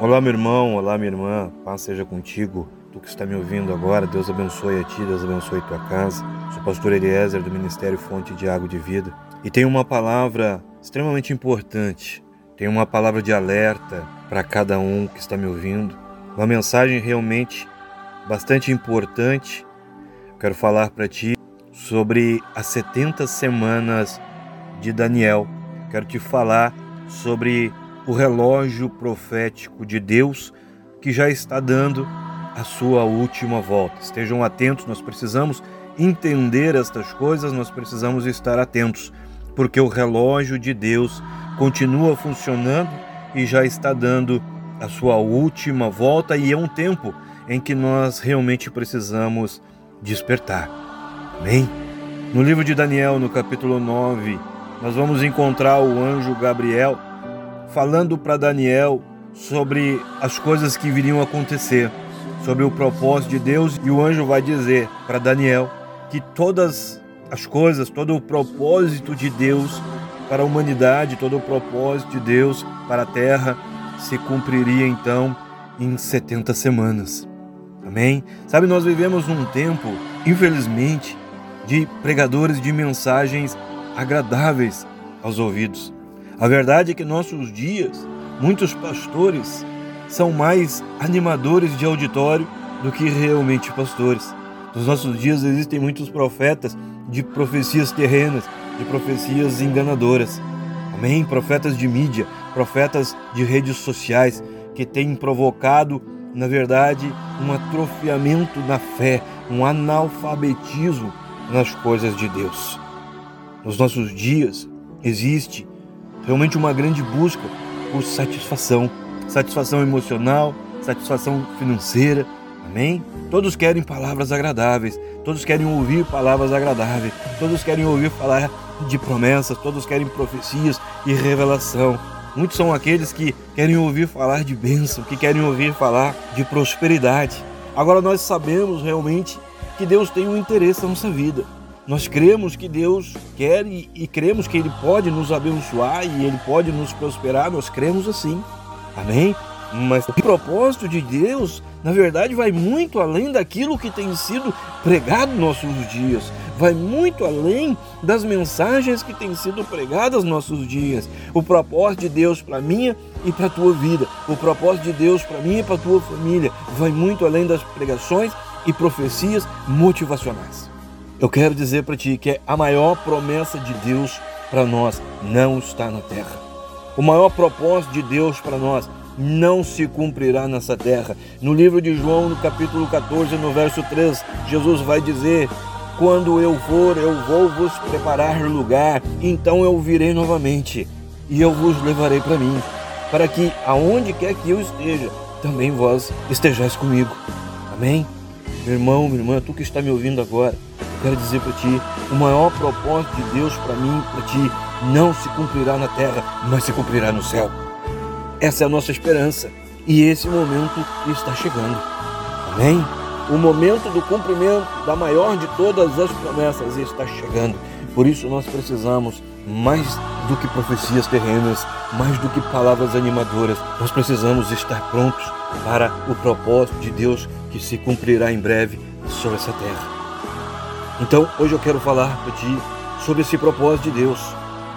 Olá, meu irmão, olá, minha irmã, paz seja contigo. Tu que está me ouvindo agora, Deus abençoe a ti, Deus abençoe tua casa. Sou pastor Eliezer do Ministério Fonte de Água de Vida e tenho uma palavra extremamente importante. Tenho uma palavra de alerta para cada um que está me ouvindo. Uma mensagem realmente bastante importante. Quero falar para ti sobre as 70 semanas de Daniel. Quero te falar sobre o relógio profético de Deus que já está dando a sua última volta. Estejam atentos, nós precisamos entender estas coisas, nós precisamos estar atentos, porque o relógio de Deus continua funcionando e já está dando a sua última volta e é um tempo em que nós realmente precisamos despertar. Amém? No livro de Daniel, no capítulo 9, nós vamos encontrar o anjo Gabriel falando para Daniel sobre as coisas que viriam acontecer, sobre o propósito de Deus, e o anjo vai dizer para Daniel que todas as coisas, todo o propósito de Deus para a humanidade, todo o propósito de Deus para a terra se cumpriria então em 70 semanas. Amém? Sabe, nós vivemos num tempo, infelizmente, de pregadores de mensagens agradáveis aos ouvidos. A verdade é que nossos dias, muitos pastores são mais animadores de auditório do que realmente pastores. Nos nossos dias existem muitos profetas de profecias terrenas, de profecias enganadoras. Amém? Profetas de mídia, profetas de redes sociais que têm provocado, na verdade, um atrofiamento na fé, um analfabetismo nas coisas de Deus. Nos nossos dias existe realmente uma grande busca por satisfação, satisfação emocional, satisfação financeira. Amém? Todos querem palavras agradáveis, todos querem ouvir palavras agradáveis, todos querem ouvir falar de promessas, todos querem profecias e revelação. Muitos são aqueles que querem ouvir falar de bênção, que querem ouvir falar de prosperidade. Agora nós sabemos realmente que Deus tem um interesse na nossa vida. Nós cremos que Deus quer e, e, cremos que Ele pode nos abençoar e Ele pode nos prosperar, nós cremos assim. Amém? Mas o propósito de Deus, na verdade, vai muito além daquilo que tem sido pregado nos nossos dias. Vai muito além das mensagens que têm sido pregadas nos nossos dias. O propósito de Deus para minha e para a tua vida. O propósito de Deus para mim e para a tua família. Vai muito além das pregações e profecias motivacionais. Eu quero dizer para ti que a maior promessa de Deus para nós não está na terra. O maior propósito de Deus para nós não se cumprirá nessa terra. No livro de João, no capítulo 14, no verso 3, Jesus vai dizer: Quando eu for, eu vou vos preparar lugar, então eu virei novamente e eu vos levarei para mim, para que aonde quer que eu esteja, também vós estejais comigo. Amém? Meu irmão, minha irmã, tu que está me ouvindo agora, quero dizer para ti: o maior propósito de Deus para mim, para ti, não se cumprirá na terra, mas se cumprirá no céu. Essa é a nossa esperança e esse momento está chegando. Amém? O momento do cumprimento da maior de todas as promessas está chegando. Por isso nós precisamos mais do que profecias terrenas, mais do que palavras animadoras. Nós precisamos estar prontos para o propósito de Deus que se cumprirá em breve sobre essa terra. Então, hoje eu quero falar para ti sobre esse propósito de Deus,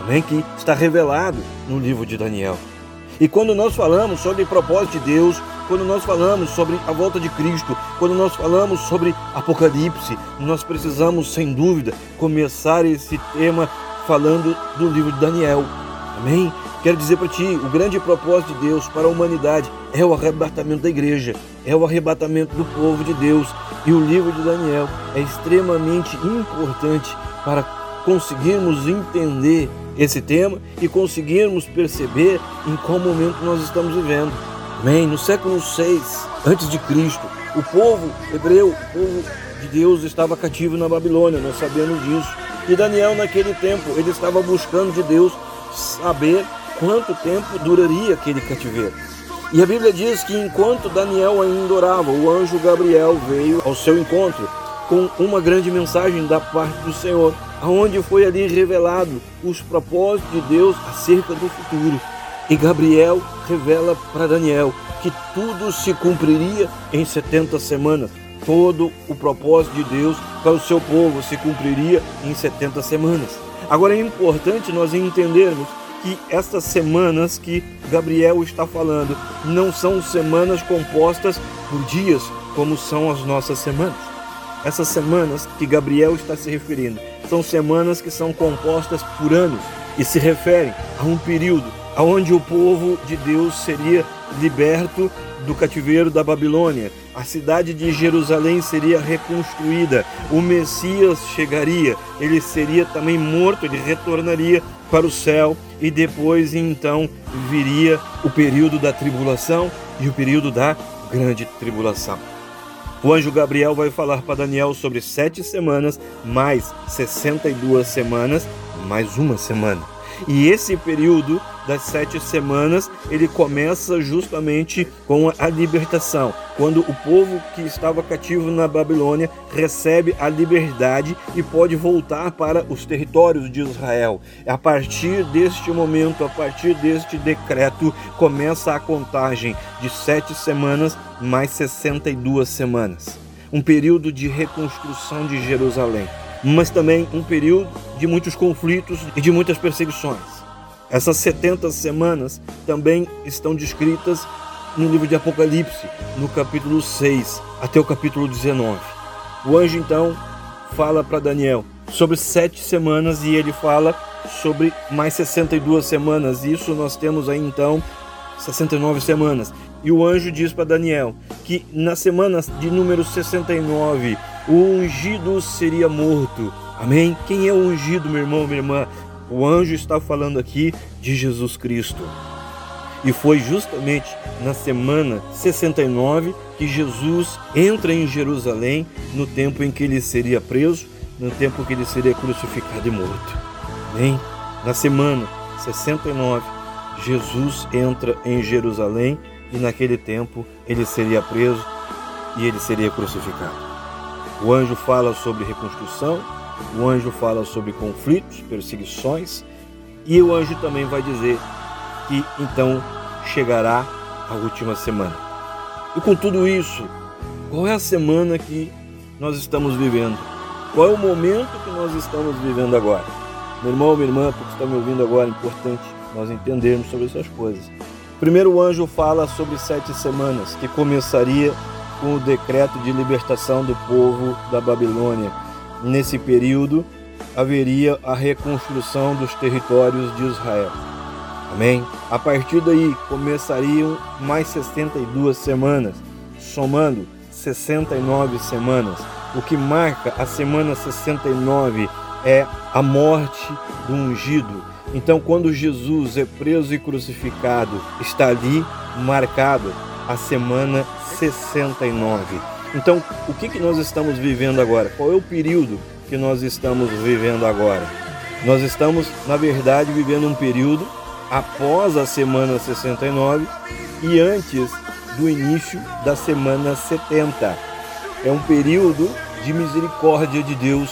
amém? Que está revelado no livro de Daniel. E quando nós falamos sobre o propósito de Deus, quando nós falamos sobre a volta de Cristo, quando nós falamos sobre Apocalipse, nós precisamos, sem dúvida, começar esse tema falando do livro de Daniel. Amém? Quero dizer para ti, o grande propósito de Deus para a humanidade é o arrebatamento da igreja, é o arrebatamento do povo de Deus. E o livro de Daniel é extremamente importante para conseguirmos entender esse tema e conseguirmos perceber em qual momento nós estamos vivendo. Amém? No século 6 antes de Cristo, o povo hebreu, o povo de Deus estava cativo na Babilônia, nós sabemos disso. E Daniel naquele tempo, ele estava buscando de Deus saber quanto tempo duraria aquele cativeiro. E a Bíblia diz que enquanto Daniel ainda orava, o anjo Gabriel veio ao seu encontro com uma grande mensagem da parte do Senhor, aonde foi ali revelado os propósitos de Deus acerca do futuro. E Gabriel revela para Daniel que tudo se cumpriria em 70 semanas. Todo o propósito de Deus para o seu povo se cumpriria em 70 semanas. Agora é importante nós entendermos que estas semanas que Gabriel está falando não são semanas compostas por dias, como são as nossas semanas. Essas semanas que Gabriel está se referindo são semanas que são compostas por anos e se referem a um período onde o povo de Deus seria liberto do cativeiro da Babilônia. A cidade de Jerusalém seria reconstruída. O Messias chegaria. Ele seria também morto. Ele retornaria para o céu. E depois, então, viria o período da tribulação e o período da grande tribulação. O anjo Gabriel vai falar para Daniel sobre sete semanas, mais 62 semanas, mais uma semana. E esse período das sete semanas, ele começa justamente com a libertação, quando o povo que estava cativo na Babilônia recebe a liberdade e pode voltar para os territórios de Israel. A partir deste momento, a partir deste decreto, começa a contagem de sete semanas mais 62 semanas. Um período de reconstrução de Jerusalém, mas também um período de muitos conflitos e de muitas perseguições. Essas 70 semanas também estão descritas no livro de Apocalipse, no capítulo 6 até o capítulo 19. O anjo então fala para Daniel sobre sete semanas e ele fala sobre mais 62 semanas. Isso nós temos aí então 69 semanas. E o anjo diz para Daniel que na semana de número 69 o ungido seria morto. Amém? Quem é o ungido, meu irmão, minha irmã? O anjo está falando aqui de Jesus Cristo. E foi justamente na semana 69 que Jesus entra em Jerusalém, no tempo em que ele seria preso, no tempo que ele seria crucificado e morto. Bem, na semana 69, Jesus entra em Jerusalém e naquele tempo ele seria preso e ele seria crucificado. O anjo fala sobre reconstrução, o anjo fala sobre conflitos, perseguições, e o anjo também vai dizer que então chegará a última semana. E com tudo isso, qual é a semana que nós estamos vivendo? Qual é o momento que nós estamos vivendo agora? Meu irmão, minha irmã, tu que está me ouvindo agora, é importante nós entendermos sobre essas coisas. Primeiro, o anjo fala sobre sete semanas, que começaria com o decreto de libertação do povo da Babilônia Nesse período haveria a reconstrução dos territórios de Israel. Amém? A partir daí começariam mais 62 semanas, somando 69 semanas. O que marca a semana 69 é a morte do ungido. Então, quando Jesus é preso e crucificado, está ali marcado a semana 69. Então, o que, que nós estamos vivendo agora? Qual é o período que nós estamos vivendo agora? Nós estamos, na verdade, vivendo um período após a semana 69 e antes do início da semana 70. É um período de misericórdia de Deus.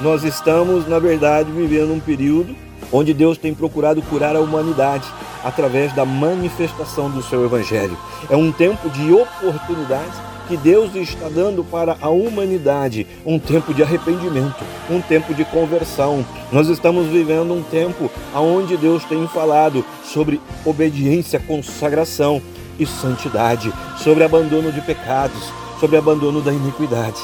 Nós estamos, na verdade, vivendo um período onde Deus tem procurado curar a humanidade através da manifestação do seu evangelho. É um tempo de oportunidades que Deus está dando para a humanidade um tempo de arrependimento, um tempo de conversão. Nós estamos vivendo um tempo onde Deus tem falado sobre obediência, consagração e santidade, sobre abandono de pecados, sobre abandono da iniquidade.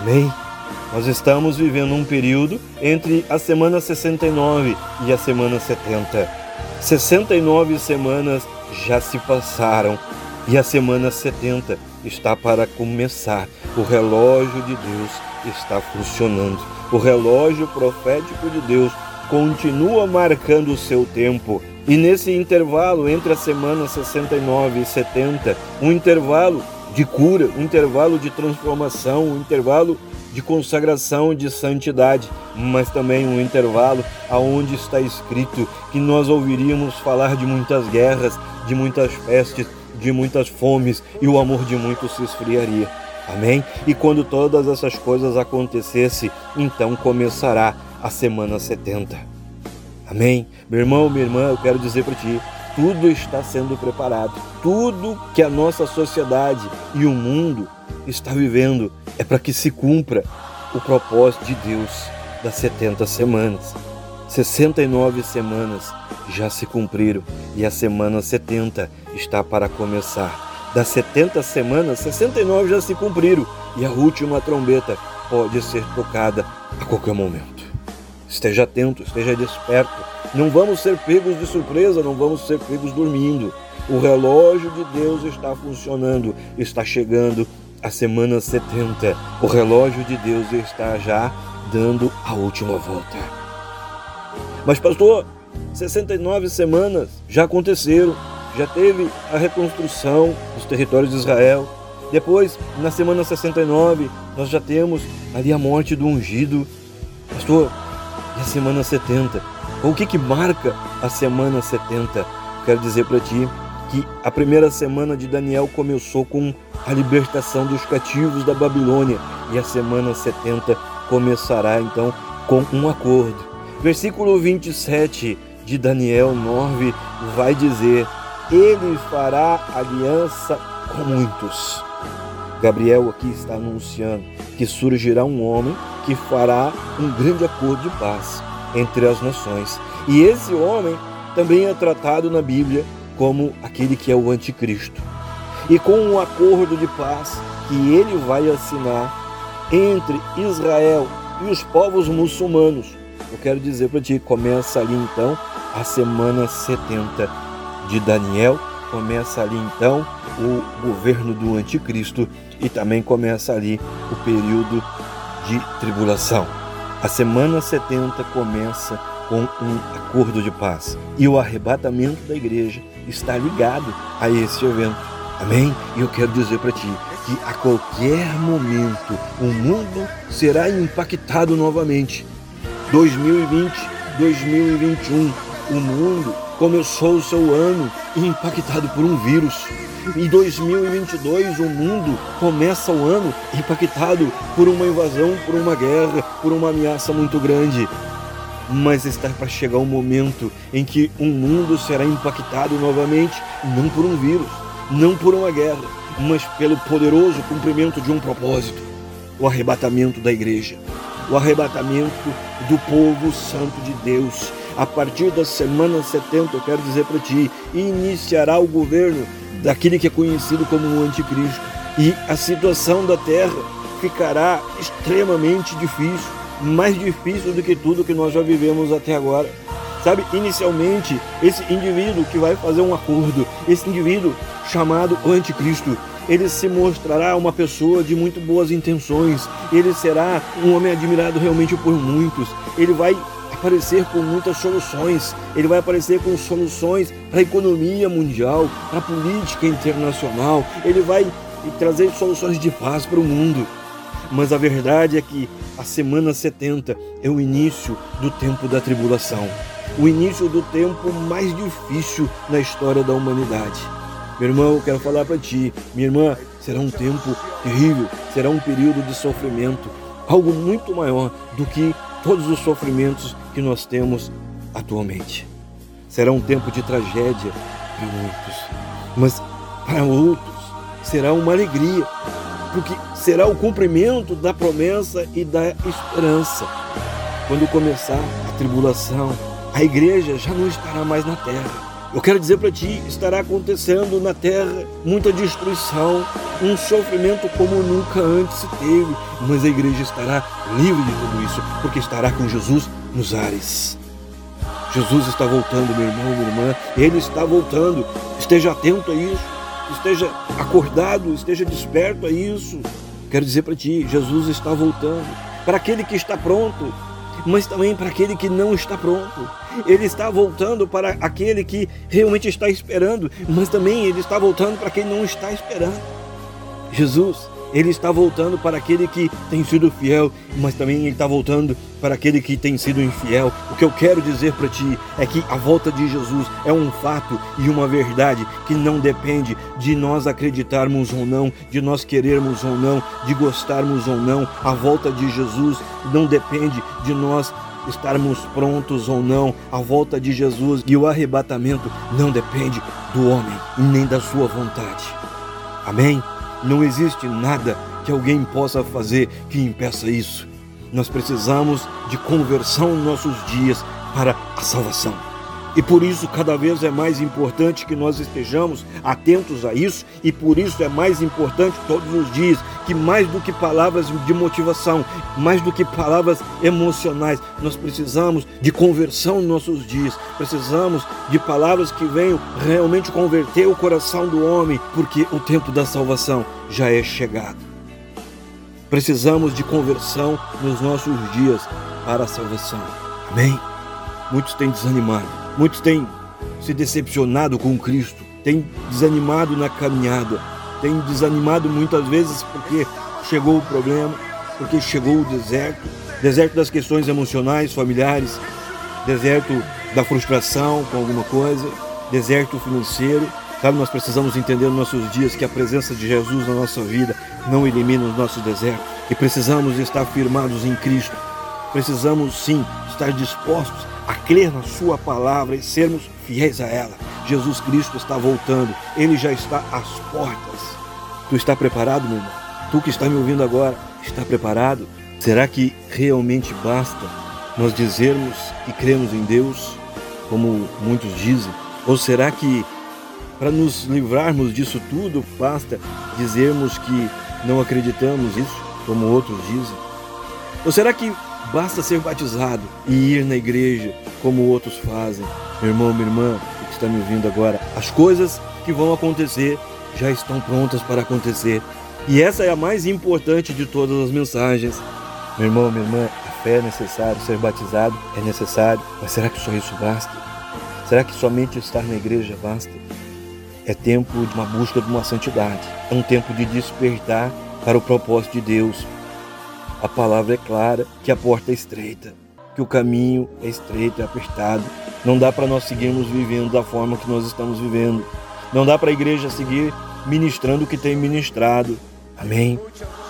Amém? Nós estamos vivendo um período entre a semana 69 e a semana 70. 69 semanas já se passaram e a semana 70 está para começar. O relógio de Deus está funcionando. O relógio profético de Deus continua marcando o seu tempo. E nesse intervalo entre a semana 69 e 70, um intervalo de cura, um intervalo de transformação, um intervalo de consagração de santidade, mas também um intervalo aonde está escrito que nós ouviríamos falar de muitas guerras, de muitas pestes, de muitas fomes e o amor de muitos se esfriaria. Amém? E quando todas essas coisas acontecessem, então começará a semana 70. Amém? Meu irmão, minha irmã, eu quero dizer para ti, tudo está sendo preparado. Tudo que a nossa sociedade e o mundo está vivendo é para que se cumpra o propósito de Deus das 70 semanas. 69 semanas já se cumpriram e a semana 70 está para começar. Das 70 semanas, 69 já se cumpriram e a última trombeta pode ser tocada a qualquer momento. Esteja atento, esteja desperto. Não vamos ser pegos de surpresa, não vamos ser pegos dormindo. O relógio de Deus está funcionando, está chegando a semana 70. O relógio de Deus está já dando a última volta. Mas, pastor, 69 semanas já aconteceram, já teve a reconstrução dos territórios de Israel. Depois, na semana 69, nós já temos ali a morte do ungido. Pastor, e a semana 70. O que, que marca a semana 70? Quero dizer para ti que a primeira semana de Daniel começou com a libertação dos cativos da Babilônia e a semana 70 começará então com um acordo. Versículo 27 de Daniel 9 vai dizer: Ele fará aliança com muitos. Gabriel aqui está anunciando que surgirá um homem que fará um grande acordo de paz entre as nações. E esse homem também é tratado na Bíblia como aquele que é o anticristo. E com um acordo de paz que ele vai assinar entre Israel e os povos muçulmanos. Eu quero dizer para ti, começa ali então a semana 70 de Daniel, começa ali então o governo do anticristo e também começa ali o período de tribulação. A semana 70 começa com um acordo de paz e o arrebatamento da igreja está ligado a esse evento. Amém? E eu quero dizer para ti que a qualquer momento o mundo será impactado novamente. 2020, 2021, o mundo começou o seu ano impactado por um vírus. Em 2022, o mundo começa o ano impactado por uma invasão, por uma guerra, por uma ameaça muito grande. Mas está para chegar um momento em que o mundo será impactado novamente, não por um vírus, não por uma guerra, mas pelo poderoso cumprimento de um propósito o arrebatamento da igreja, o arrebatamento do povo santo de Deus a partir da semana 70, eu quero dizer para ti, iniciará o governo daquele que é conhecido como o anticristo. E a situação da terra ficará extremamente difícil, mais difícil do que tudo que nós já vivemos até agora. Sabe, inicialmente, esse indivíduo que vai fazer um acordo, esse indivíduo chamado anticristo, ele se mostrará uma pessoa de muito boas intenções, ele será um homem admirado realmente por muitos, ele vai aparecer com muitas soluções. Ele vai aparecer com soluções para a economia mundial, para a política internacional. Ele vai trazer soluções de paz para o mundo. Mas a verdade é que a semana 70 é o início do tempo da tribulação, o início do tempo mais difícil na história da humanidade. Meu irmão, eu quero falar para ti, minha irmã, será um tempo terrível, será um período de sofrimento, algo muito maior do que todos os sofrimentos que nós temos atualmente. Será um tempo de tragédia para muitos, mas para outros será uma alegria, porque será o cumprimento da promessa e da esperança. Quando começar a tribulação, a igreja já não estará mais na terra eu quero dizer para ti, estará acontecendo na terra muita destruição, um sofrimento como nunca antes se teve, mas a igreja estará livre de tudo isso, porque estará com Jesus nos ares. Jesus está voltando, meu irmão, minha irmã, ele está voltando. Esteja atento a isso, esteja acordado, esteja desperto a isso. Quero dizer para ti, Jesus está voltando. para aquele que está pronto, mas também para aquele que não está pronto. Ele está voltando para aquele que realmente está esperando, mas também ele está voltando para quem não está esperando. Jesus, ele está voltando para aquele que tem sido fiel, mas também ele está voltando para aquele que tem sido infiel. O que eu quero dizer para ti é que a volta de Jesus é um fato e uma verdade que não depende de nós acreditarmos ou não, de nós querermos ou não, de gostarmos ou não. A volta de Jesus não depende de nós estarmos prontos ou não. A volta de Jesus e o arrebatamento não depende do homem nem da sua vontade. Amém? Não existe nada que alguém possa fazer que impeça isso. Nós precisamos de conversão nos nossos dias para a salvação. E por isso, cada vez é mais importante que nós estejamos atentos a isso, e por isso é mais importante todos os dias que, mais do que palavras de motivação, mais do que palavras emocionais, nós precisamos de conversão nos nossos dias, precisamos de palavras que venham realmente converter o coração do homem, porque o tempo da salvação já é chegado. Precisamos de conversão nos nossos dias para a salvação. Amém? Muitos têm desanimado Muitos têm se decepcionado com Cristo, têm desanimado na caminhada, têm desanimado muitas vezes porque chegou o problema, porque chegou o deserto deserto das questões emocionais, familiares, deserto da frustração com alguma coisa, deserto financeiro. Sabe, nós precisamos entender nos nossos dias que a presença de Jesus na nossa vida não elimina os nossos desertos e precisamos estar firmados em Cristo. Precisamos sim estar dispostos a crer na Sua palavra e sermos fiéis a ela. Jesus Cristo está voltando, Ele já está às portas. Tu está preparado, meu irmão? Tu que está me ouvindo agora, está preparado? Será que realmente basta nós dizermos que cremos em Deus, como muitos dizem? Ou será que para nos livrarmos disso tudo, basta dizermos que não acreditamos isso, como outros dizem? Ou será que Basta ser batizado e ir na igreja como outros fazem. Meu irmão, minha irmã, que está me ouvindo agora, as coisas que vão acontecer já estão prontas para acontecer. E essa é a mais importante de todas as mensagens. Meu irmão, minha irmã, a fé é necessário, ser batizado é necessário, mas será que só isso basta? Será que somente estar na igreja basta? É tempo de uma busca de uma santidade, é um tempo de despertar para o propósito de Deus, a palavra é clara que a porta é estreita, que o caminho é estreito, é apertado. Não dá para nós seguirmos vivendo da forma que nós estamos vivendo. Não dá para a igreja seguir ministrando o que tem ministrado. Amém?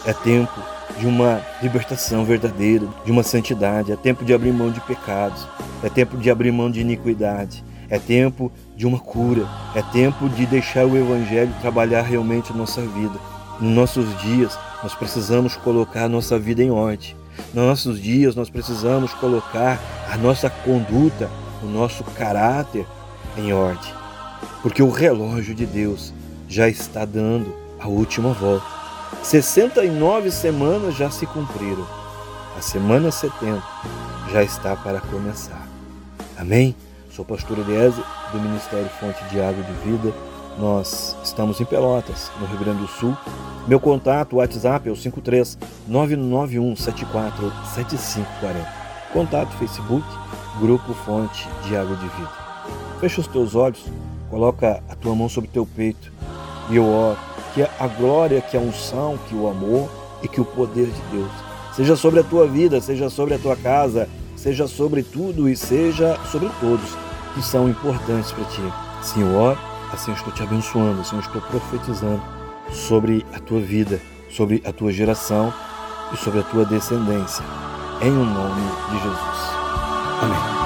É tempo de uma libertação verdadeira, de uma santidade. É tempo de abrir mão de pecados. É tempo de abrir mão de iniquidade. É tempo de uma cura. É tempo de deixar o Evangelho trabalhar realmente nossa vida. Nos nossos dias, nós precisamos colocar a nossa vida em ordem. Nos nossos dias, nós precisamos colocar a nossa conduta, o nosso caráter em ordem. Porque o relógio de Deus já está dando a última volta. 69 semanas já se cumpriram. A semana 70 já está para começar. Amém? Sou pastor Eliezer, do Ministério Fonte de Água de Vida nós estamos em Pelotas, no Rio Grande do Sul. Meu contato, WhatsApp é o 53 991 74 7540. Contato Facebook, Grupo Fonte de Água de Vida. Fecha os teus olhos, coloca a tua mão sobre teu peito e eu oro que a glória, que a unção, que o amor e que o poder de Deus seja sobre a tua vida, seja sobre a tua casa, seja sobre tudo e seja sobre todos que são importantes para ti. Senhor, Assim eu estou te abençoando, assim eu estou profetizando sobre a tua vida, sobre a tua geração e sobre a tua descendência. Em o nome de Jesus. Amém.